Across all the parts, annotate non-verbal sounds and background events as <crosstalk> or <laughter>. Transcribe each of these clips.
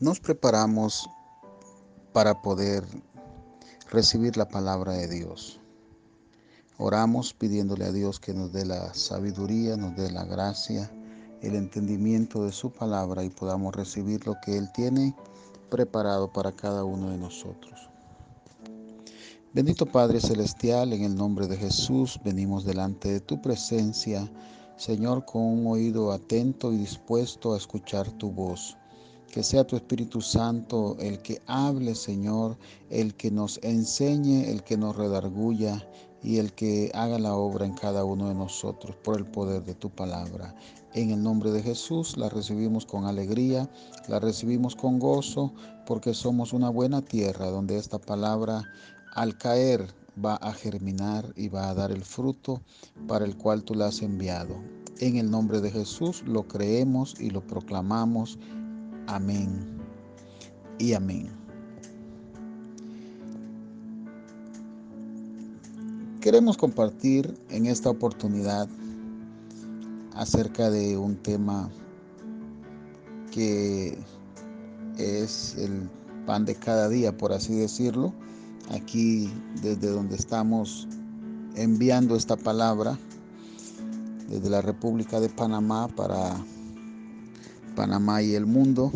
nos preparamos para poder recibir la palabra de Dios. Oramos pidiéndole a Dios que nos dé la sabiduría, nos dé la gracia, el entendimiento de su palabra y podamos recibir lo que Él tiene preparado para cada uno de nosotros. Bendito Padre Celestial, en el nombre de Jesús venimos delante de tu presencia, Señor, con un oído atento y dispuesto a escuchar tu voz. Que sea tu Espíritu Santo el que hable, Señor, el que nos enseñe, el que nos redarguya y el que haga la obra en cada uno de nosotros por el poder de tu palabra. En el nombre de Jesús la recibimos con alegría, la recibimos con gozo, porque somos una buena tierra donde esta palabra al caer va a germinar y va a dar el fruto para el cual tú la has enviado. En el nombre de Jesús lo creemos y lo proclamamos Amén y amén. Queremos compartir en esta oportunidad acerca de un tema que es el pan de cada día, por así decirlo. Aquí desde donde estamos enviando esta palabra, desde la República de Panamá para Panamá y el mundo,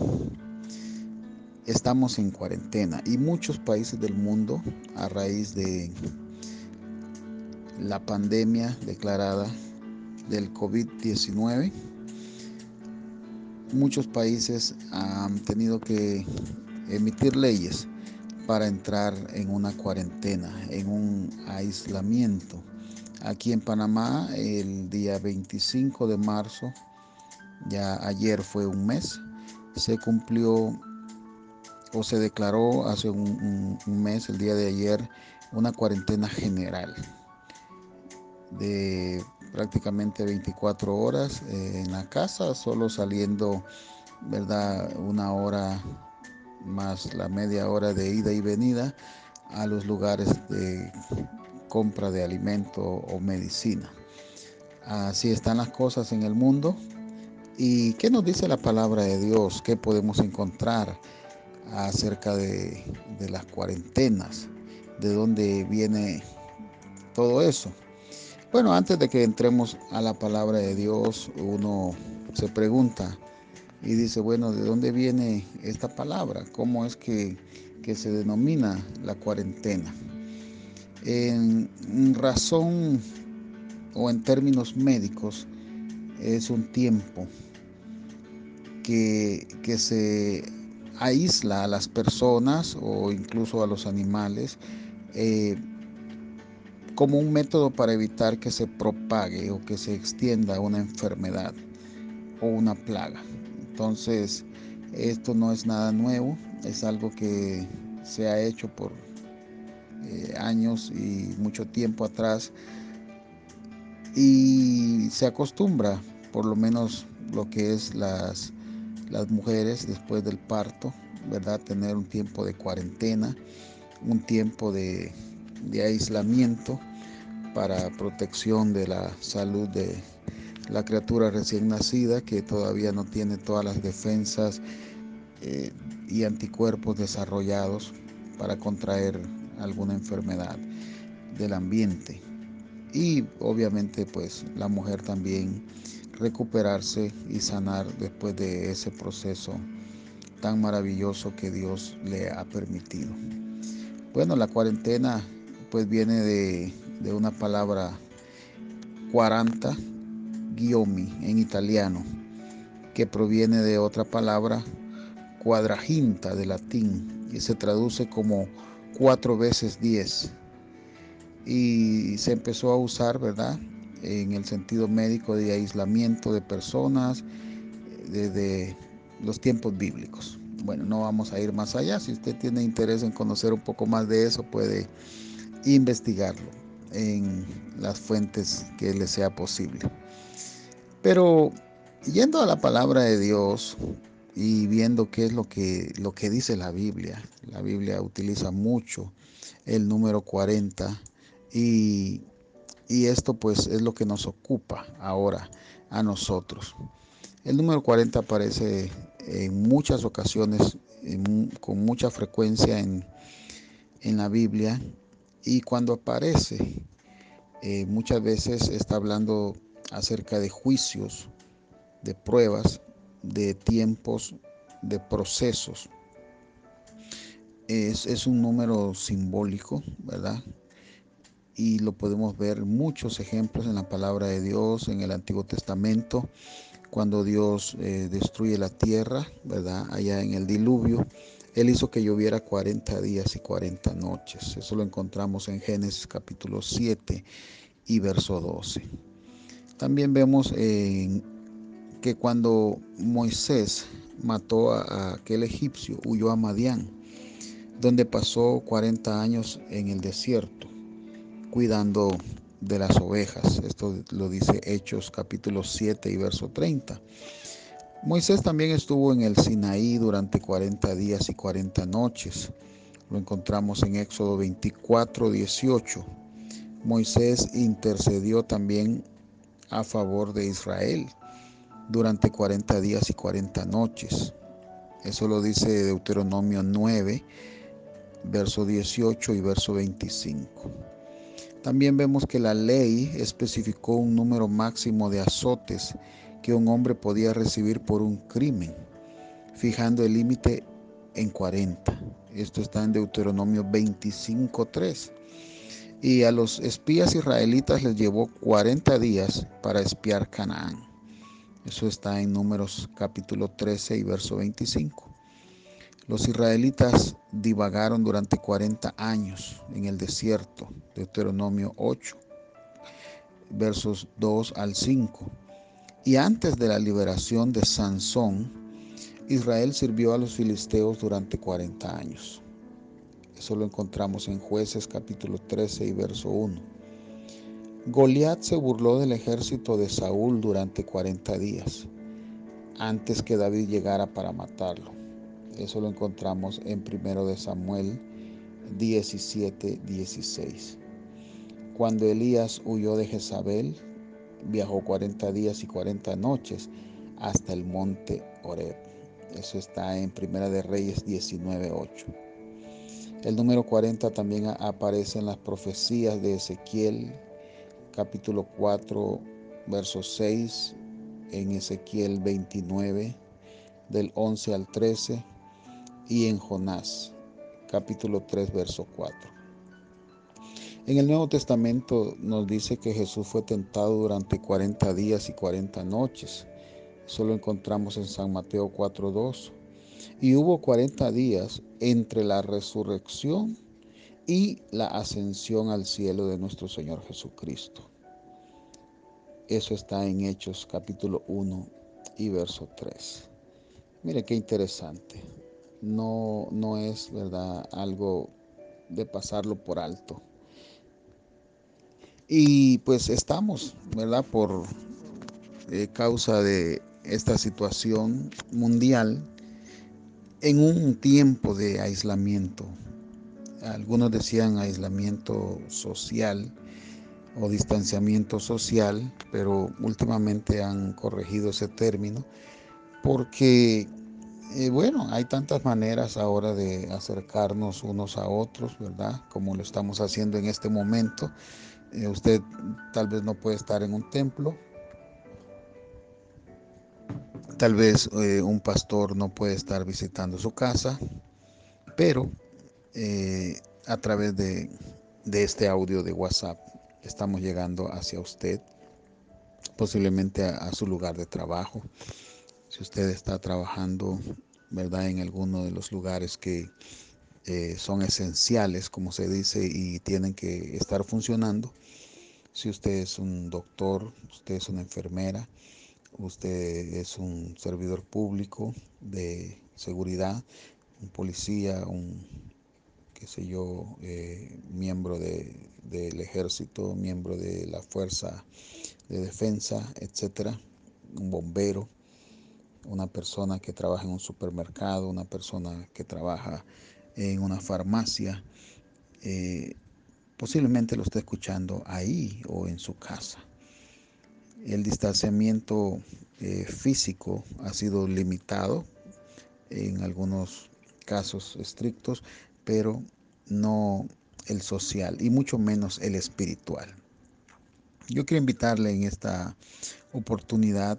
estamos en cuarentena y muchos países del mundo a raíz de la pandemia declarada del COVID-19, muchos países han tenido que emitir leyes para entrar en una cuarentena, en un aislamiento. Aquí en Panamá, el día 25 de marzo, ya ayer fue un mes, se cumplió o se declaró hace un, mes, el día de ayer, una cuarentena general de prácticamente 24 horas eh, en la casa, solo saliendo, ¿verdad? Una hora más la media hora de ida y venida a los lugares de compra de alimento o medicina. Así están las cosas en el mundo. ¿Y qué nos dice la palabra de Dios? ¿Qué podemos encontrar acerca de, las cuarentenas? ¿De dónde viene todo eso? Bueno, antes de que entremos a la palabra de Dios, uno se pregunta y dice, bueno, ¿de dónde viene esta palabra? ¿Cómo es que, que se denomina la cuarentena? En razón o en términos médicos, es un tiempo que, se aísla a las personas o incluso a los animales eh, como un método para evitar que se propague o que se extienda una enfermedad o una plaga. Entonces, esto no es nada nuevo, es algo que se ha hecho por eh, años y mucho tiempo atrás y se acostumbra, por lo menos lo que es las, las mujeres después del parto, ¿verdad? Tener un tiempo de cuarentena, un tiempo de, de aislamiento para protección de la salud de la criatura recién nacida que todavía no tiene todas las defensas eh, y anticuerpos desarrollados para contraer alguna enfermedad del ambiente y obviamente pues la mujer también recuperarse y sanar después de ese proceso tan maravilloso que Dios le ha permitido. Bueno, la cuarentena pues viene de, una palabra 40 giomi en italiano, que proviene de otra palabra cuadraginta de latín y se traduce como cuatro veces diez y se empezó a usar, ¿verdad? En el sentido médico de aislamiento de personas desde los tiempos bíblicos. Bueno, no vamos a ir más allá. Si usted tiene interés en conocer un poco más de eso, puede investigarlo en las fuentes que le sea posible. Pero yendo a la palabra de Dios y viendo qué es lo que, lo que dice la Biblia, la Biblia utiliza mucho el número 40 y, esto pues es lo que nos ocupa ahora a nosotros. El número 40 aparece en muchas ocasiones con mucha frecuencia en, en, la Biblia y cuando aparece eh, muchas veces está hablando acerca de juicios, de pruebas, de tiempos, de procesos. Es, es un número simbólico, ¿verdad? Y lo podemos ver muchos ejemplos en la palabra de Dios, en el Antiguo Testamento, cuando Dios eh, destruye la tierra, ¿verdad? Allá en el diluvio, Él hizo que lloviera 40 días y 40 noches. Eso lo encontramos en Génesis capítulo 7 y verso 12. También vemos que cuando Moisés mató a, aquel egipcio, huyó a Madián, donde pasó 40 años en el desierto cuidando de las ovejas. Esto lo dice Hechos capítulo 7 y verso 30. Moisés también estuvo en el Sinaí durante 40 días y 40 noches. Lo encontramos en Éxodo 24, 18. Moisés intercedió también a favor de Israel durante 40 días y 40 noches. Eso lo dice Deuteronomio 9, verso 18 y verso 25. También vemos que la ley especificó un número máximo de azotes que un hombre podía recibir por un crimen, fijando el límite en 40. Esto está en Deuteronomio 25.3. Y a los espías israelitas les llevó 40 días para espiar Canaán. Eso está en Números capítulo 13 y verso 25. Los israelitas divagaron durante 40 años en el desierto, Deuteronomio 8, versos 2 al 5. Y antes de la liberación de Sansón, Israel sirvió a los filisteos durante 40 años. Eso lo encontramos en Jueces capítulo 13 y verso 1. Goliat se burló del ejército de Saúl durante 40 días, antes que David llegara para matarlo. Eso lo encontramos en 1 de Samuel 17, 16. Cuando Elías huyó de Jezabel, viajó 40 días y 40 noches hasta el monte Oreb. Eso está en 1 de Reyes 19, 8. El número 40 también aparece en las profecías de Ezequiel, capítulo 4, verso 6, en Ezequiel 29, del 11 al 13, y en Jonás, capítulo 3, verso 4. En el Nuevo Testamento nos dice que Jesús fue tentado durante 40 días y 40 noches. Eso lo encontramos en San Mateo 4.2. Y hubo 40 días entre la resurrección y la ascensión al cielo de nuestro Señor Jesucristo. Eso está en Hechos capítulo 1 y verso 3. Mire qué interesante no, no es, ¿verdad? Algo de pasarlo por alto. Y pues estamos, ¿verdad? Por eh, causa de esta situación mundial en un tiempo de aislamiento. Algunos decían aislamiento social o distanciamiento social, pero últimamente han corregido ese término porque eh, bueno, hay tantas maneras ahora de acercarnos unos a otros, ¿verdad? Como lo estamos haciendo en este momento. Eh, usted tal vez no puede estar en un templo, tal vez eh, un pastor no puede estar visitando su casa, pero a través de, este audio de WhatsApp estamos llegando hacia usted, posiblemente a su lugar de trabajo si usted está trabajando, ¿verdad? En alguno de los lugares que eh, son esenciales, como se dice, y tienen que estar funcionando. Si usted es un doctor, usted es una enfermera, usted es un servidor público de seguridad, un policía, un, qué sé yo, eh, miembro del ejército, miembro de la fuerza de defensa, etcétera, un bombero, una persona que trabaja en un supermercado, una persona que trabaja en una farmacia, eh, posiblemente lo esté escuchando ahí o en su casa. El distanciamiento eh, físico ha sido limitado en algunos casos estrictos, pero no el social y mucho menos el espiritual. Yo quiero invitarle en esta oportunidad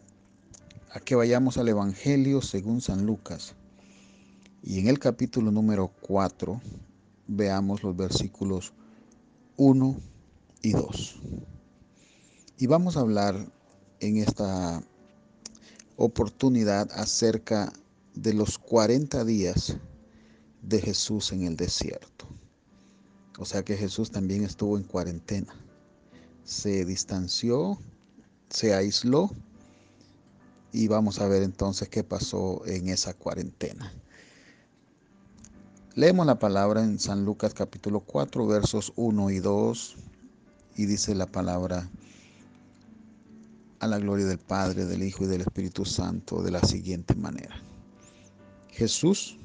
a que vayamos al Evangelio según San Lucas. Y en el capítulo número 4 veamos los versículos 1 y 2. Y vamos a hablar en esta oportunidad acerca de los 40 días de Jesús en el desierto. O sea que Jesús también estuvo en cuarentena. Se distanció, se aisló y vamos a ver entonces qué pasó en esa cuarentena. Leemos la palabra en San Lucas capítulo 4 versos 1 y 2 y dice la palabra a la gloria del Padre, del Hijo y del Espíritu Santo de la siguiente manera. Jesús,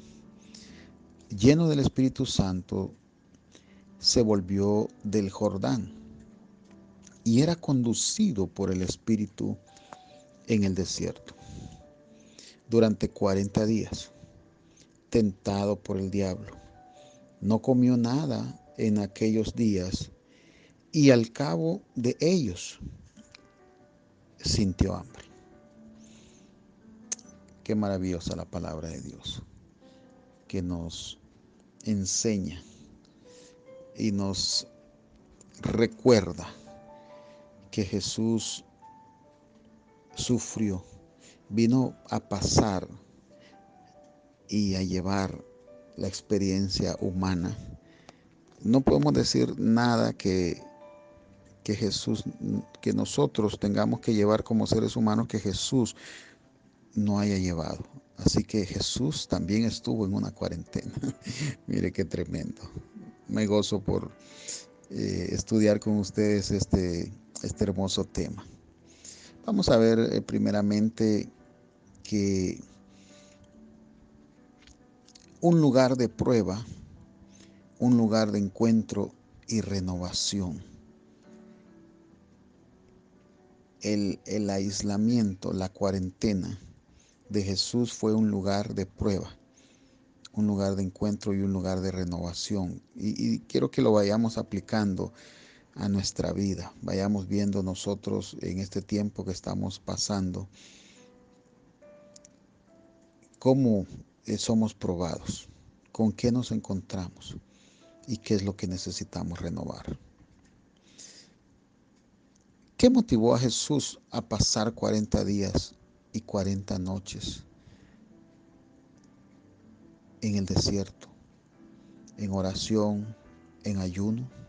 lleno del Espíritu Santo, se volvió del Jordán y era conducido por el Espíritu en el desierto durante 40 días, tentado por el diablo. No comió nada en aquellos días y al cabo de ellos sintió hambre. Qué maravillosa la palabra de Dios que nos enseña y nos recuerda que Jesús sufrió, vino a pasar y a llevar la experiencia humana. No podemos decir nada que que Jesús, que nosotros tengamos que llevar como seres humanos que Jesús no haya llevado. Así que Jesús también estuvo en una cuarentena. <laughs> Mire qué tremendo. Me gozo por eh, estudiar con ustedes este, este hermoso tema. Vamos a ver eh, primeramente que un lugar de prueba, un lugar de encuentro y renovación el, aislamiento, la cuarentena de Jesús fue un lugar de prueba, un lugar de encuentro y un lugar de renovación. Y, quiero que lo vayamos aplicando a nuestra vida, vayamos viendo nosotros en este tiempo que estamos pasando cómo eh, somos probados, con qué nos encontramos y qué es lo que necesitamos renovar. ¿Qué motivó a Jesús a pasar 40 días y 40 noches en el desierto, en oración, en ayuno,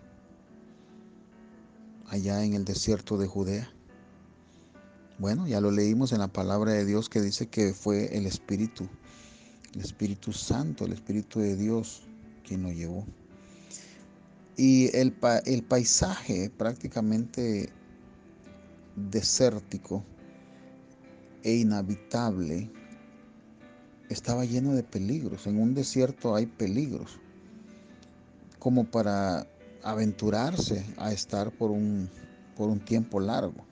allá en el desierto de Judea? Bueno, ya lo leímos en la palabra de Dios que dice que fue el Espíritu, el Espíritu Santo, el Espíritu de Dios quien lo llevó. Y el, el paisaje prácticamente desértico e inhabitable estaba lleno de peligros. En un desierto hay peligros, como para aventurarse a estar por un, por un tiempo largo.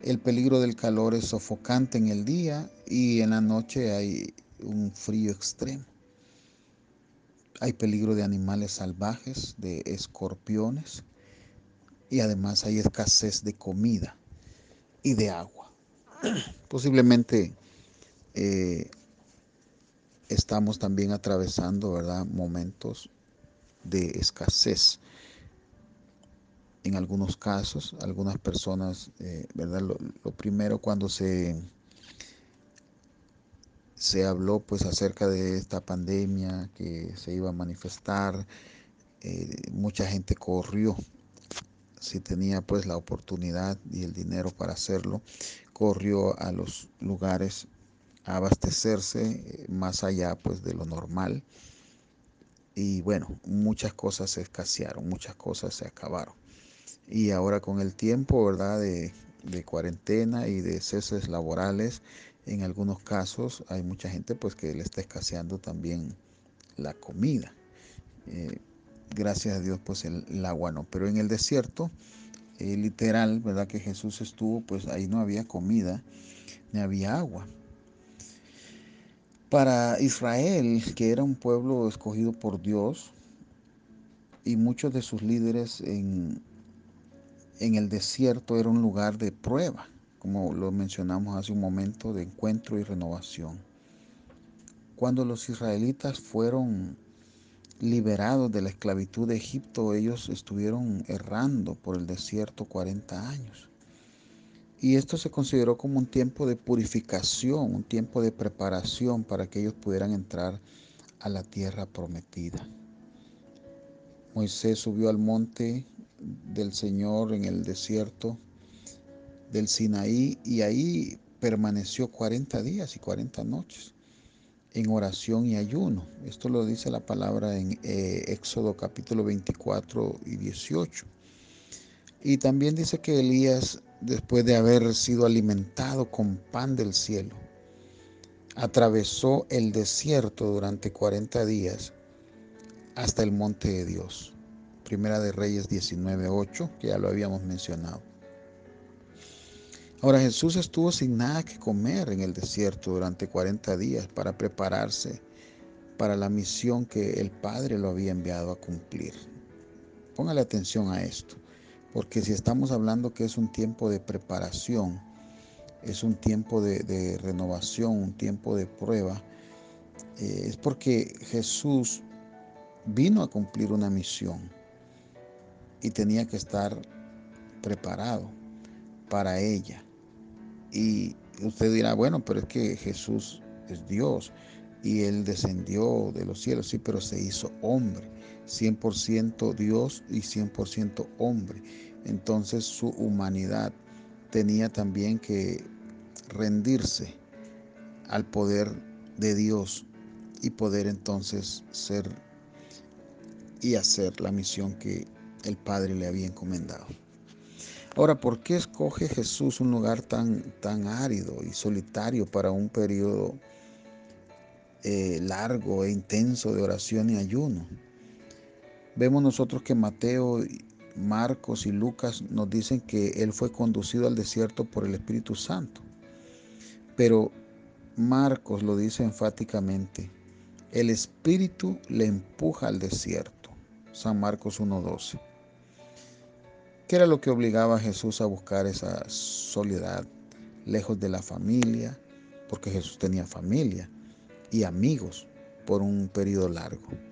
El peligro del calor es sofocante en el día y en la noche hay un frío extremo. Hay peligro de animales salvajes, de escorpiones, y además hay escasez de comida y de agua. <clears throat> Posiblemente eh, estamos también atravesando ¿verdad? momentos de escasez. En algunos casos, algunas personas, eh, ¿verdad? Lo, primero cuando se, se habló pues acerca de esta pandemia que se iba a manifestar, eh, mucha gente corrió si tenía pues la oportunidad y el dinero para hacerlo, corrió a los lugares a abastecerse eh, más allá pues de lo normal. Y bueno, muchas cosas se escasearon, muchas cosas se acabaron. Y ahora con el tiempo, ¿verdad? De, cuarentena y de ceses laborales, en algunos casos hay mucha gente pues que le está escaseando también la comida. Eh, gracias a Dios, pues el, agua no. Pero en el desierto, eh, literal, ¿verdad? Que Jesús estuvo, pues ahí no había comida, ni había agua. Para Israel, que era un pueblo escogido por Dios, y muchos de sus líderes en, en el desierto era un lugar de prueba, como lo mencionamos hace un momento, de encuentro y renovación. Cuando los israelitas fueron liberados de la esclavitud de Egipto, ellos estuvieron errando por el desierto 40 años. Y esto se consideró como un tiempo de purificación, un tiempo de preparación para que ellos pudieran entrar a la tierra prometida. Moisés subió al monte del Señor en el desierto del Sinaí y ahí permaneció 40 días y 40 noches en oración y ayuno. Esto lo dice la palabra en eh, Éxodo capítulo 24 y 18. Y también dice que Elías, después de haber sido alimentado con pan del cielo, atravesó el desierto durante 40 días hasta el monte de Dios. Primera de Reyes 19.8, que ya lo habíamos mencionado. Ahora Jesús estuvo sin nada que comer en el desierto durante 40 días para prepararse para la misión que el Padre lo había enviado a cumplir. Póngale atención a esto, porque si estamos hablando que es un tiempo de preparación, es un tiempo de, renovación, un tiempo de prueba, eh, es porque Jesús vino a cumplir una misión y tenía que estar preparado para ella. Y usted dirá, bueno, pero es que Jesús es Dios y Él descendió de los cielos, sí, pero se hizo hombre, 100% Dios y 100% hombre. Entonces su humanidad tenía también que rendirse al poder de Dios y poder entonces ser y hacer la misión que el Padre le había encomendado. Ahora, ¿por qué escoge Jesús un lugar tan, tan árido y solitario para un periodo eh, largo e intenso de oración y ayuno? Vemos nosotros que Mateo, Marcos y Lucas nos dicen que Él fue conducido al desierto por el Espíritu Santo. Pero Marcos lo dice enfáticamente, el Espíritu le empuja al desierto. San Marcos 1.12. ¿Qué era lo que obligaba a Jesús a buscar esa soledad, lejos de la familia? Porque Jesús tenía familia y amigos por un periodo largo.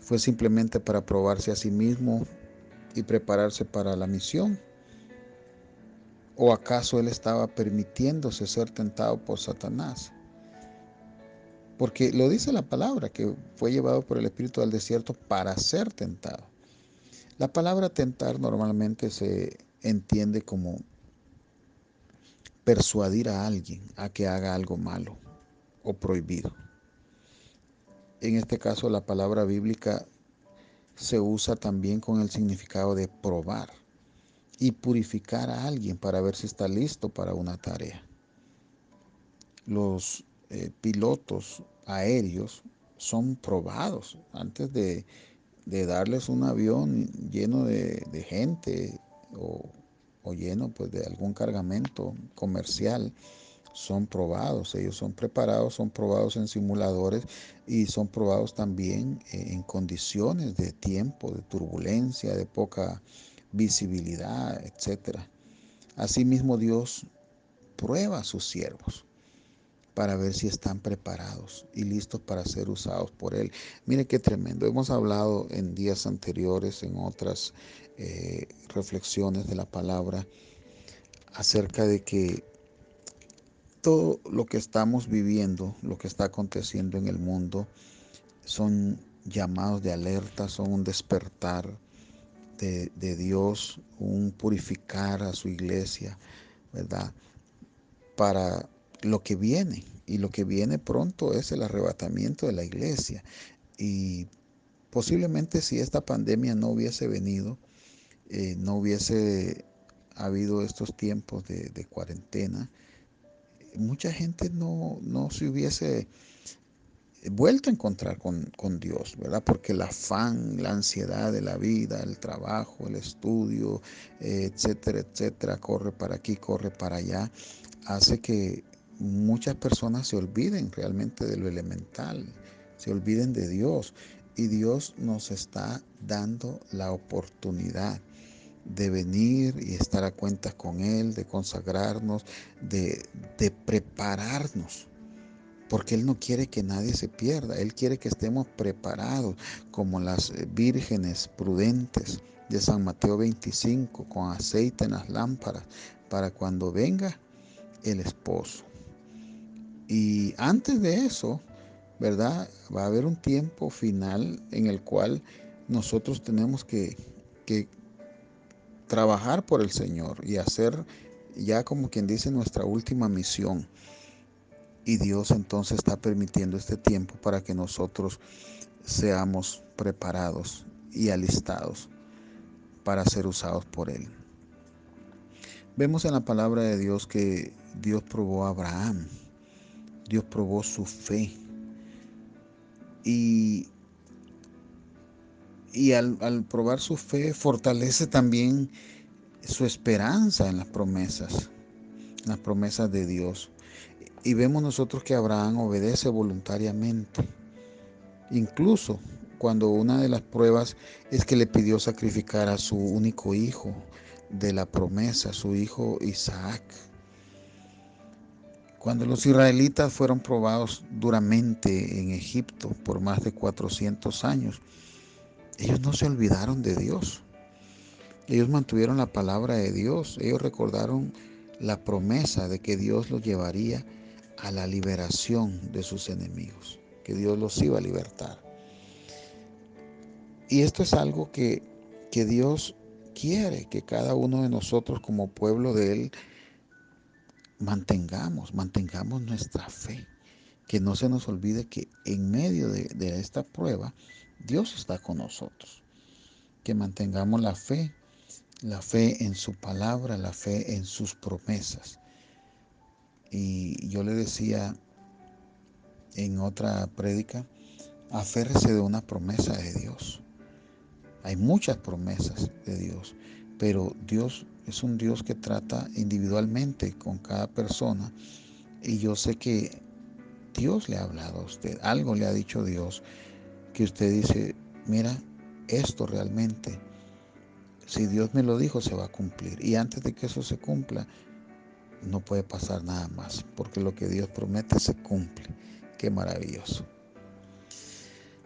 ¿Fue simplemente para probarse a sí mismo y prepararse para la misión? ¿O acaso él estaba permitiéndose ser tentado por Satanás? Porque lo dice la palabra, que fue llevado por el Espíritu al desierto para ser tentado. La palabra tentar normalmente se entiende como persuadir a alguien a que haga algo malo o prohibido. En este caso la palabra bíblica se usa también con el significado de probar y purificar a alguien para ver si está listo para una tarea. Los eh, pilotos aéreos son probados antes de, darles un avión lleno de, gente o, lleno pues, de algún cargamento comercial son probados, ellos son preparados, son probados en simuladores y son probados también en condiciones de tiempo, de turbulencia, de poca visibilidad, etc. Asimismo Dios prueba a sus siervos para ver si están preparados y listos para ser usados por Él. Mire qué tremendo. Hemos hablado en días anteriores, en otras eh, reflexiones de la palabra, acerca de que todo lo que estamos viviendo, lo que está aconteciendo en el mundo, son llamados de alerta, son un despertar de, de Dios, un purificar a su iglesia, ¿verdad? Para lo que viene. Y lo que viene pronto es el arrebatamiento de la iglesia. Y posiblemente si esta pandemia no hubiese venido, eh, no hubiese habido estos tiempos de, cuarentena, mucha gente no, no, se hubiese vuelto a encontrar con, Dios, ¿verdad? Porque el afán, la ansiedad de la vida, el trabajo, el estudio, etcétera, etcétera, corre para aquí, corre para allá, hace que muchas personas se olviden realmente de lo elemental, se olviden de Dios. Y Dios nos está dando la oportunidad de venir y estar a cuentas con Él, de consagrarnos, de, de prepararnos porque Él no quiere que nadie se pierda, Él quiere que estemos preparados como las vírgenes prudentes de San Mateo 25, con aceite en las lámparas, para cuando venga el esposo. Y antes de eso, ¿verdad? Va a haber un tiempo final en el cual nosotros tenemos que, que trabajar por el Señor y hacer ya como quien dice nuestra última misión. Y Dios entonces está permitiendo este tiempo para que nosotros seamos preparados y alistados para ser usados por Él. Vemos en la palabra de Dios que Dios probó a Abraham, Dios probó su fe. Y, y al, probar su fe fortalece también su esperanza en las promesas, las promesas de Dios. Y vemos nosotros que Abraham obedece voluntariamente. Incluso cuando una de las pruebas es que le pidió sacrificar a su único hijo de la promesa, su hijo Isaac. Cuando los israelitas fueron probados duramente en Egipto por más de 400 años, ellos no se olvidaron de Dios. Ellos mantuvieron la palabra de Dios. Ellos recordaron la promesa de que Dios los llevaría a la liberación de sus enemigos, que Dios los iba a libertar. Y esto es algo que, que Dios quiere que cada uno de nosotros como pueblo de Él mantengamos, mantengamos nuestra fe. Que no se nos olvide que en medio de, de esta prueba Dios está con nosotros. Que mantengamos la fe, la fe en su palabra, la fe en sus promesas. Y yo le decía en otra prédica, aférrese de una promesa de Dios. Hay muchas promesas de Dios, pero Dios es un Dios que trata individualmente con cada persona. Y yo sé que Dios le ha hablado a usted, algo le ha dicho Dios, que usted dice, mira, esto realmente, si Dios me lo dijo, se va a cumplir. Y antes de que eso se cumpla, no puede pasar nada más, porque lo que Dios promete se cumple. Qué maravilloso.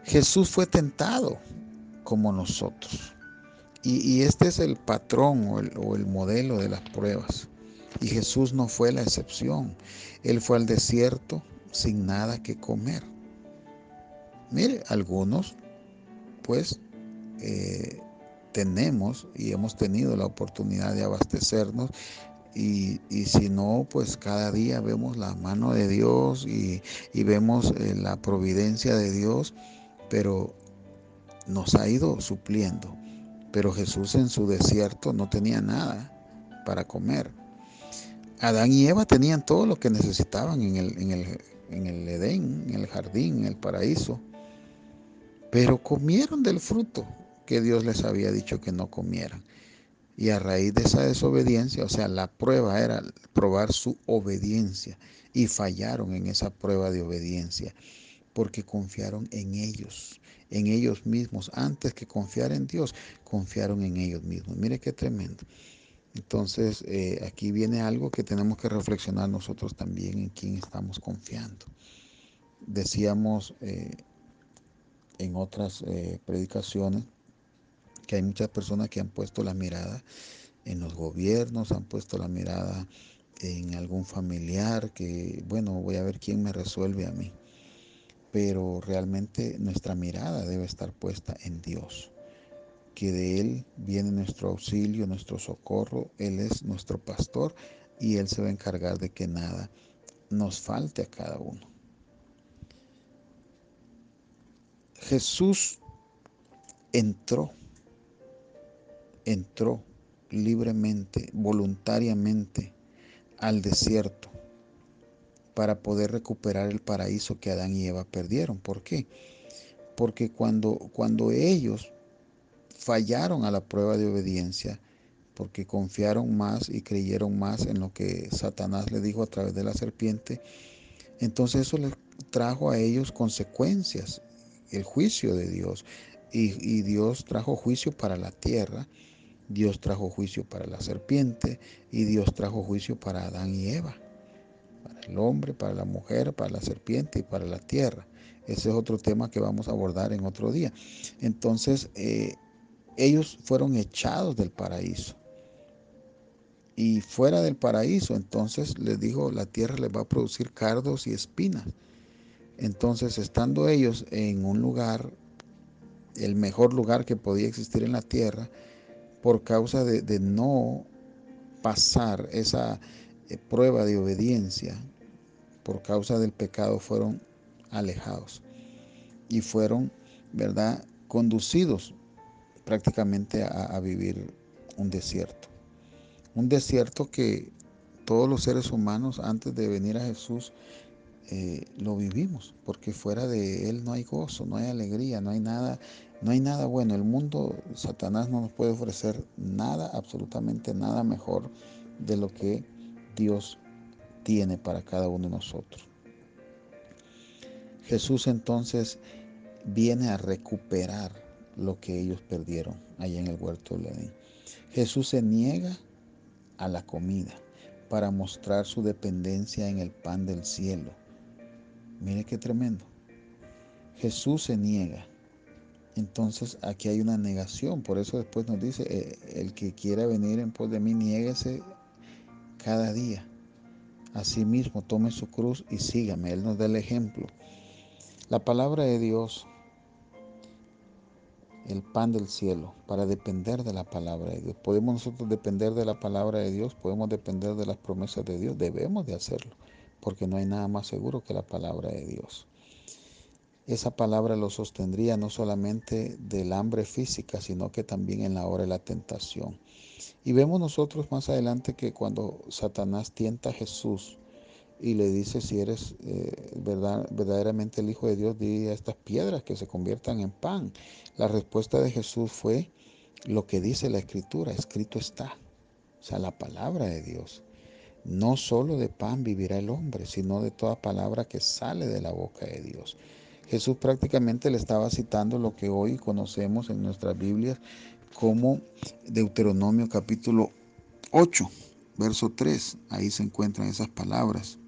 Jesús fue tentado como nosotros. Y, este es el patrón o el, o el modelo de las pruebas. Y Jesús no fue la excepción. Él fue al desierto sin nada que comer. Mire, algunos pues eh, tenemos y hemos tenido la oportunidad de abastecernos y, si no, pues cada día vemos la mano de Dios y, vemos eh, la providencia de Dios, pero nos ha ido supliendo. Pero Jesús en su desierto no tenía nada para comer. Adán y Eva tenían todo lo que necesitaban en el, en el, en el Edén, en el jardín, en el paraíso. Pero comieron del fruto que Dios les había dicho que no comieran. Y a raíz de esa desobediencia, o sea, la prueba era probar su obediencia. Y fallaron en esa prueba de obediencia porque confiaron en ellos, en ellos mismos. Antes que confiar en Dios, confiaron en ellos mismos. Mire qué tremendo. Entonces, eh, aquí viene algo que tenemos que reflexionar nosotros también en quién estamos confiando. Decíamos eh, en otras eh, predicaciones que hay muchas personas que han puesto la mirada en los gobiernos, han puesto la mirada en algún familiar que, bueno, voy a ver quién me resuelve a mí. Pero realmente nuestra mirada debe estar puesta en Dios, que de Él viene nuestro auxilio, nuestro socorro, Él es nuestro pastor y Él se va a encargar de que nada nos falte a cada uno. Jesús entró entró libremente, voluntariamente al desierto para poder recuperar el paraíso que Adán y Eva perdieron. ¿Por qué? Porque cuando, cuando ellos fallaron a la prueba de obediencia, porque confiaron más y creyeron más en lo que Satanás le dijo a través de la serpiente. Entonces eso les trajo a ellos consecuencias, el juicio de Dios. Y, Dios trajo juicio para la tierra, Dios trajo juicio para la serpiente y Dios trajo juicio para Adán y Eva, para el hombre, para la mujer, para la serpiente y para la tierra. Ese es otro tema que vamos a abordar en otro día. Entonces, eh, ellos fueron echados del paraíso. Y fuera del paraíso, entonces les dijo, la tierra les va a producir cardos y espinas. Entonces, estando ellos en un lugar, el mejor lugar que podía existir en la tierra, por causa de, no pasar esa eh, prueba de obediencia, por causa del pecado, fueron alejados y fueron, ¿verdad?, conducidos prácticamente a, vivir un desierto. Un desierto que todos los seres humanos antes de venir a Jesús eh, lo vivimos, porque fuera de Él no hay gozo, no hay alegría, no hay nada, no hay nada bueno. El mundo, Satanás no nos puede ofrecer nada, absolutamente nada mejor de lo que Dios tiene para cada uno de nosotros. Jesús entonces viene a recuperar lo que ellos perdieron allá en el huerto de Edén. Jesús se niega a la comida para mostrar su dependencia en el pan del cielo. Mire qué tremendo. Jesús se niega. Entonces aquí hay una negación. Por eso después nos dice, eh, el que quiera venir en pos de mí, niéguese cada día. Asimismo, tome su cruz y sígame. Él nos da el ejemplo. La palabra de Dios, el pan del cielo, para depender de la palabra de Dios. ¿Podemos nosotros depender de la palabra de Dios? ¿Podemos depender de las promesas de Dios? Debemos de hacerlo, porque no hay nada más seguro que la palabra de Dios. Esa palabra lo sostendría no solamente del hambre física, sino que también en la hora de la tentación. Y vemos nosotros más adelante que cuando Satanás tienta a Jesús, y le dice, si eres eh, verdad, verdaderamente el Hijo de Dios, di a estas piedras que se conviertan en pan. La respuesta de Jesús fue lo que dice la Escritura, escrito está, o sea, la palabra de Dios. No solo de pan vivirá el hombre, sino de toda palabra que sale de la boca de Dios. Jesús prácticamente le estaba citando lo que hoy conocemos en nuestras Biblias como Deuteronomio capítulo 8, verso 3. Ahí se encuentran esas palabras.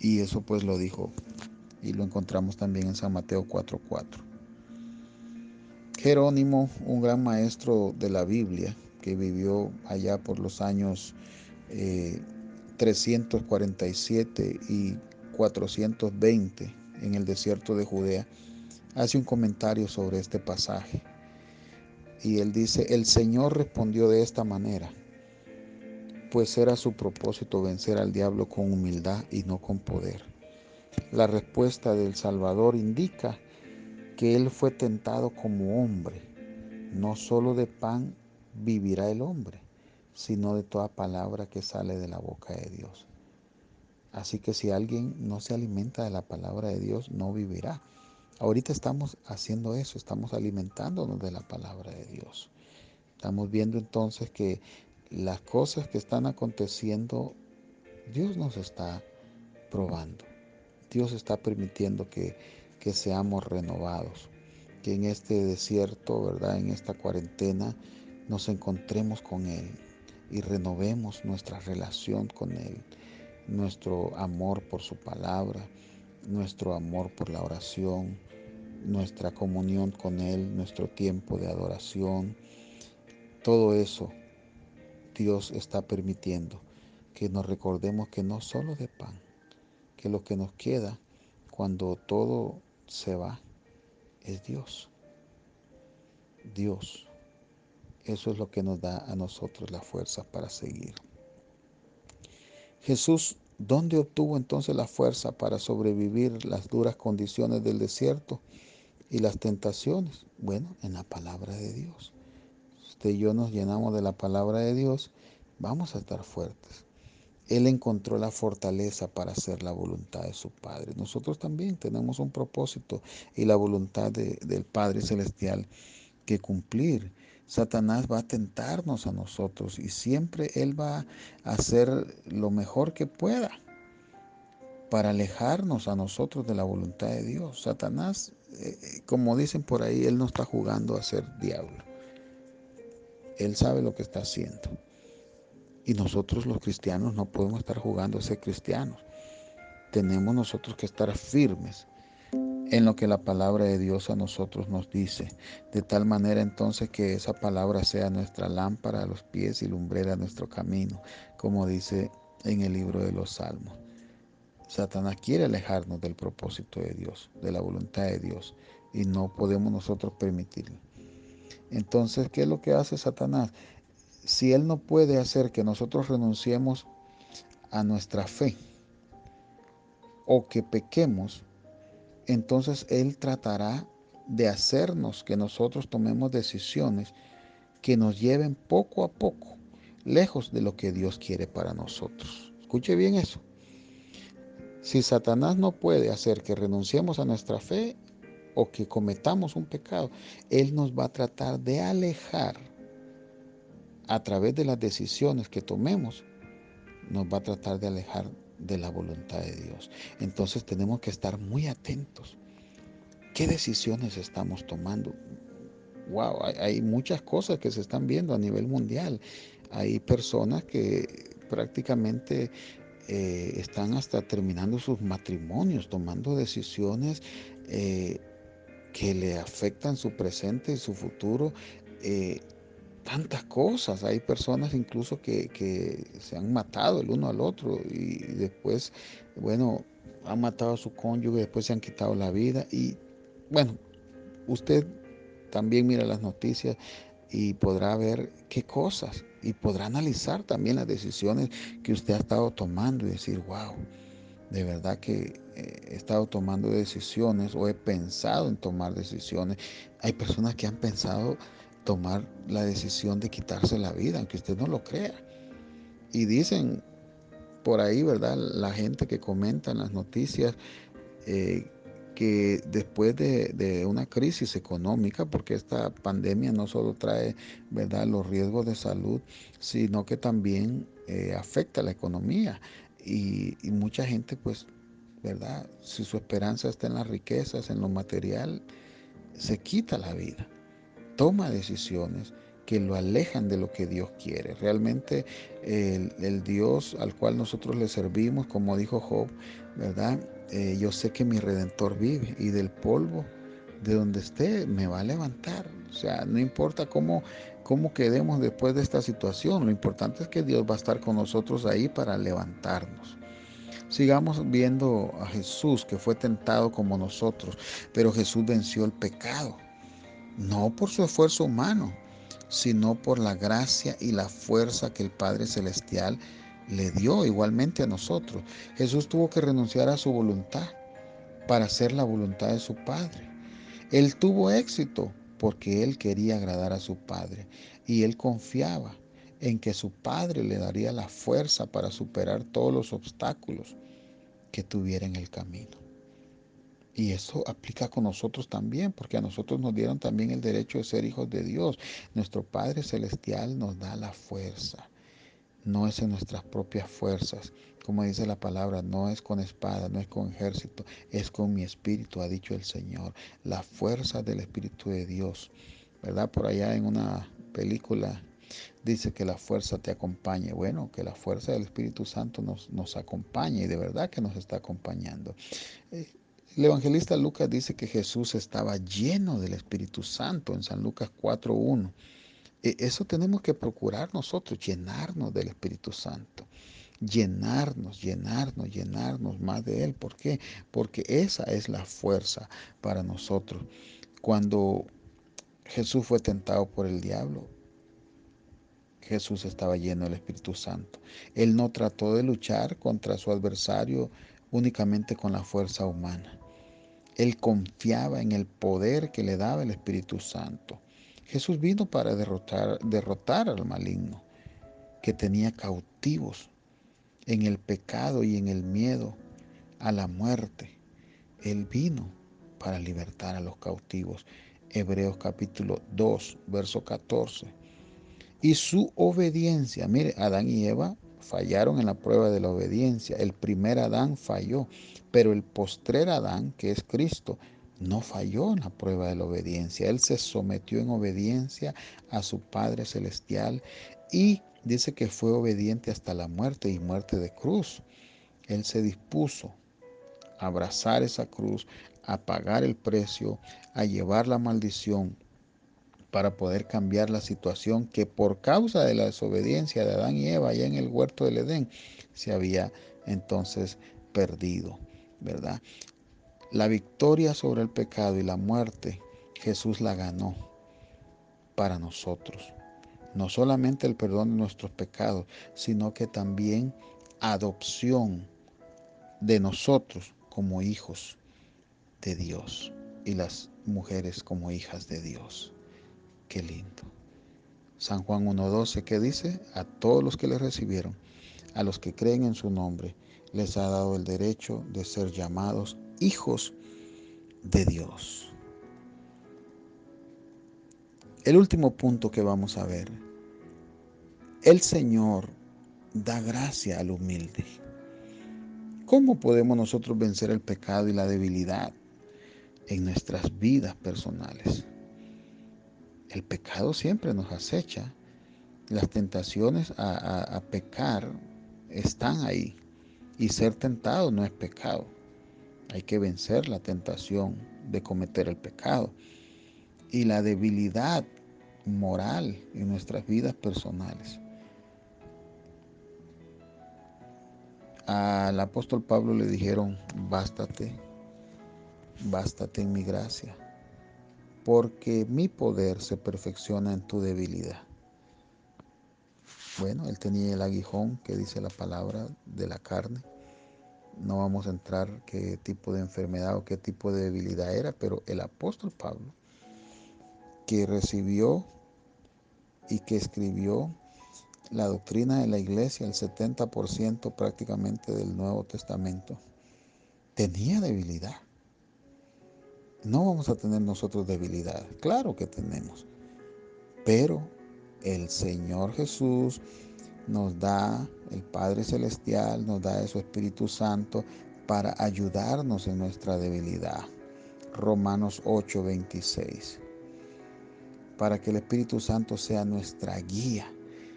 Y eso pues lo dijo y lo encontramos también en San Mateo 4:4. Jerónimo, un gran maestro de la Biblia que vivió allá por los años 347 eh, y 420 en el desierto de Judea, hace un comentario sobre este pasaje. Y él dice, el Señor respondió de esta manera pues era su propósito vencer al diablo con humildad y no con poder. La respuesta del Salvador indica que Él fue tentado como hombre. No solo de pan vivirá el hombre, sino de toda palabra que sale de la boca de Dios. Así que si alguien no se alimenta de la palabra de Dios, no vivirá. Ahorita estamos haciendo eso, estamos alimentándonos de la palabra de Dios. Estamos viendo entonces que las cosas que están aconteciendo, Dios nos está probando. Dios está permitiendo que, que seamos renovados, que en este desierto, ¿verdad? En esta cuarentena nos encontremos con Él y renovemos nuestra relación con Él, nuestro amor por su palabra, nuestro amor por la oración, nuestra comunión con Él, nuestro tiempo de adoración, todo eso Dios está permitiendo que nos recordemos que no solo de pan, que lo que nos queda cuando todo se va es Dios. Dios. Eso es lo que nos da a nosotros la fuerza para seguir. Jesús, ¿dónde obtuvo entonces la fuerza para sobrevivir las duras condiciones del desierto y las tentaciones? Bueno, en la palabra de Dios usted y yo nos llenamos de la palabra de Dios, vamos a estar fuertes. Él encontró la fortaleza para hacer la voluntad de su Padre. Nosotros también tenemos un propósito y la voluntad del Padre Celestial que cumplir. Satanás va a tentarnos a nosotros y siempre Él va a hacer lo mejor que pueda para alejarnos a nosotros de la voluntad de Dios. Satanás, eh, eh, como dicen por ahí, Él no está jugando a ser diablo. Él sabe lo que está haciendo. Y nosotros los cristianos no podemos estar jugando a ser cristianos. Tenemos nosotros que estar firmes en lo que la palabra de Dios a nosotros nos dice, de tal manera entonces que esa palabra sea nuestra lámpara a los pies y lumbrera a nuestro camino, como dice en el libro de los Salmos. Satanás quiere alejarnos del propósito de Dios, de la voluntad de Dios, y no podemos nosotros permitirlo. Entonces, ¿qué es lo que hace Satanás? Si él no puede hacer que nosotros renunciemos a nuestra fe o que pequemos, entonces Él tratará de hacernos que nosotros tomemos decisiones que nos lleven poco a poco lejos de lo que Dios quiere para nosotros. Escuche bien eso. Si Satanás no puede hacer que renunciemos a nuestra fe o que cometamos un pecado, Él nos va a tratar de alejar a través de las decisiones que tomemos, nos va a tratar de alejar de la voluntad de Dios. Entonces tenemos que estar muy atentos. ¿Qué decisiones estamos tomando? Wow, hay, muchas cosas que se están viendo a nivel mundial. Hay personas que prácticamente eh, están hasta terminando sus matrimonios, tomando decisiones eh, que le afectan su presente y su futuro. Eh, tantas cosas. Hay personas incluso que, se han matado el uno al otro y después, bueno, han matado a su cónyuge, después se han quitado la vida. Y bueno, usted también mira las noticias y podrá ver qué cosas y podrá analizar también las decisiones que usted ha estado tomando y decir, wow, de verdad que eh, he estado tomando decisiones o he pensado en tomar decisiones. Hay personas que han pensado tomar la decisión de quitarse la vida, aunque usted no lo crea. Y dicen por ahí, ¿verdad? La gente que comenta en las noticias eh, que después de, una crisis económica, porque esta pandemia no solo trae, ¿verdad?, los riesgos de salud, sino que también eh, afecta la economía. Y, y mucha gente, pues, ¿verdad? Si su esperanza está en las riquezas, en lo material, se quita la vida toma decisiones que lo alejan de lo que Dios quiere. Realmente el, Dios al cual nosotros le servimos, como dijo Job, ¿verdad? Eh, yo sé que mi redentor vive y del polvo de donde esté me va a levantar. O sea, no importa cómo, cómo quedemos después de esta situación, lo importante es que Dios va a estar con nosotros ahí para levantarnos. Sigamos viendo a Jesús que fue tentado como nosotros, pero Jesús venció el pecado no por su esfuerzo humano, sino por la gracia y la fuerza que el Padre Celestial le dio igualmente a nosotros. Jesús tuvo que renunciar a su voluntad para hacer la voluntad de su Padre. Él tuvo éxito porque él quería agradar a su Padre y él confiaba en que su Padre le daría la fuerza para superar todos los obstáculos que tuviera en el camino. Y eso aplica con nosotros también, porque a nosotros nos dieron también el derecho de ser hijos de Dios. Nuestro Padre Celestial nos da la fuerza. No es en nuestras propias fuerzas. Como dice la palabra, no es con espada, no es con ejército, es con mi espíritu, ha dicho el Señor. La fuerza del Espíritu de Dios. ¿Verdad? Por allá en una película dice que la fuerza te acompañe. Bueno, que la fuerza del Espíritu Santo nos, nos y de verdad que nos está acompañando. Eh, el evangelista Lucas dice que Jesús estaba lleno del Espíritu Santo en San Lucas 4.1. E, eso tenemos que procurar nosotros, llenarnos del Espíritu Santo. Llenarnos, llenarnos, llenarnos más de Él. ¿Por qué? Porque esa es la fuerza para nosotros. Cuando Jesús fue tentado por el diablo, Jesús estaba lleno del Espíritu Santo. Él no trató de luchar contra su adversario únicamente con la fuerza humana. Él confiaba en el poder que le daba el Espíritu Santo. Jesús vino para derrotar, al maligno que tenía cautivos en el pecado y en el miedo a la muerte. Él vino para libertar a los cautivos. Hebreos capítulo 2, verso 14. Y su obediencia, mire, Adán y Eva fallaron en la prueba de la obediencia. El primer Adán falló, pero el postrer Adán, que es Cristo, no falló en la prueba de la obediencia. Él se sometió en obediencia a su Padre Celestial y dice que fue obediente hasta la muerte y muerte de cruz. Él se dispuso a abrazar esa cruz, a pagar el precio, a llevar la maldición para poder cambiar la situación que por causa de la desobediencia de Adán y Eva allá en el huerto del Edén se había entonces perdido, ¿verdad? La victoria sobre el pecado y la muerte, Jesús la ganó para nosotros. No solamente el perdón de nuestros pecados, sino que también adopción de nosotros como hijos de Dios y las mujeres como hijas de Dios. Qué lindo. San Juan 1.12, ¿qué dice? A todos los que le recibieron, a los que creen en su nombre, les ha dado el derecho de ser llamados hijos de Dios. El último punto que vamos a ver. El Señor da gracia al humilde. ¿Cómo podemos nosotros vencer el pecado y la debilidad en nuestras vidas personales? El pecado siempre nos acecha. Las tentaciones a, a pecar están ahí. Y ser tentado no es pecado. Hay que vencer la tentación de cometer el pecado. Y la debilidad moral en nuestras vidas personales. Al apóstol Pablo le dijeron, bástate, bástate en mi gracia, porque mi poder se perfecciona en tu debilidad. Bueno, él tenía el aguijón que dice la palabra de la carne no vamos a entrar qué tipo de enfermedad o qué tipo de debilidad era, pero el apóstol Pablo, que recibió y que escribió la doctrina de la iglesia, el 70% prácticamente del Nuevo Testamento, tenía debilidad. No vamos a tener nosotros debilidad, claro que tenemos, pero el Señor Jesús nos da el Padre Celestial, nos da su Espíritu Santo para ayudarnos en nuestra debilidad. Romanos 8, 26. Para que el Espíritu Santo sea nuestra guía,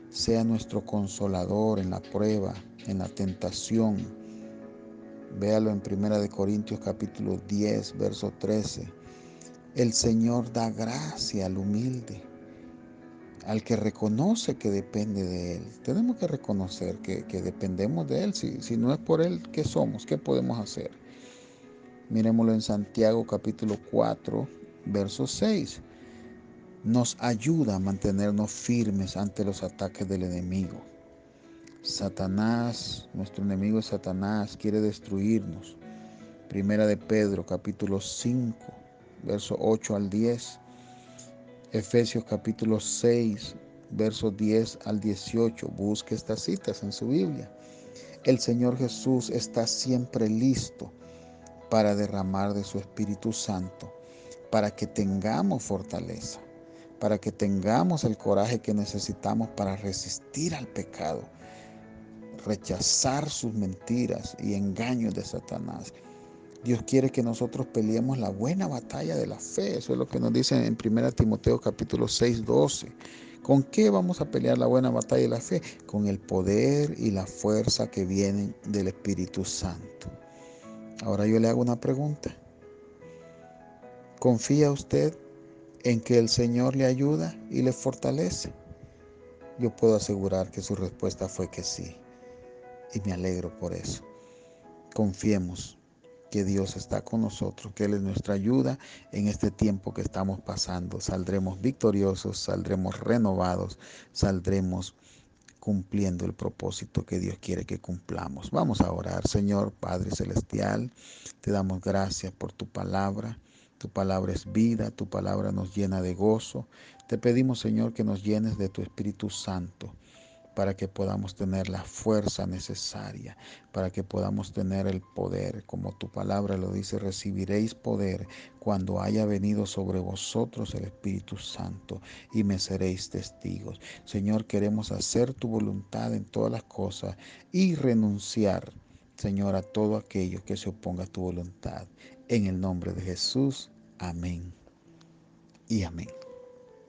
sea nuestro consolador en la prueba, en la tentación. Véalo en 1 Corintios capítulo 10, verso 13. El Señor da gracia al humilde al que reconoce que depende de Él. Tenemos que reconocer que, dependemos de Él. Si, si no es por Él, ¿qué somos? ¿Qué podemos hacer? Miremoslo en Santiago capítulo 4, verso 6. Nos ayuda a mantenernos firmes ante los ataques del enemigo. Satanás, nuestro enemigo es Satanás, quiere destruirnos. Primera de Pedro capítulo 5, verso 8 al 10 Efesios capítulo 6, versos 10 al 18. Busque estas citas en su Biblia. El Señor Jesús está siempre listo para derramar de su Espíritu Santo, para que tengamos fortaleza, para que tengamos el coraje que necesitamos para resistir al pecado, rechazar sus mentiras y engaños de Satanás Dios quiere que nosotros peleemos la buena batalla de la fe. Eso es lo que nos dice en 1 Timoteo capítulo 6, 12. ¿Con qué vamos a pelear la buena batalla de la fe? Con el poder y la fuerza que vienen del Espíritu Santo. Ahora yo le hago una pregunta. ¿Confía usted en que el Señor le ayuda y le fortalece? Yo puedo asegurar que su respuesta fue que sí. Y me alegro por eso. Confiemos que Dios está con nosotros, que Él es nuestra ayuda en este tiempo que estamos pasando. Saldremos victoriosos, saldremos renovados, saldremos cumpliendo el propósito que Dios quiere que cumplamos. Vamos a orar, Señor Padre Celestial, te damos gracias por tu palabra. Tu palabra es vida, tu palabra nos llena de gozo. Te pedimos, Señor, que nos llenes de tu Espíritu Santo para que podamos tener la fuerza necesaria, para que podamos tener el poder, como tu palabra lo dice, recibiréis poder cuando haya venido sobre vosotros el Espíritu Santo y me seréis testigos. Señor, queremos hacer tu voluntad en todas las cosas y renunciar, Señor, a todo aquello que se oponga a tu voluntad. En el nombre de Jesús, amén y amén.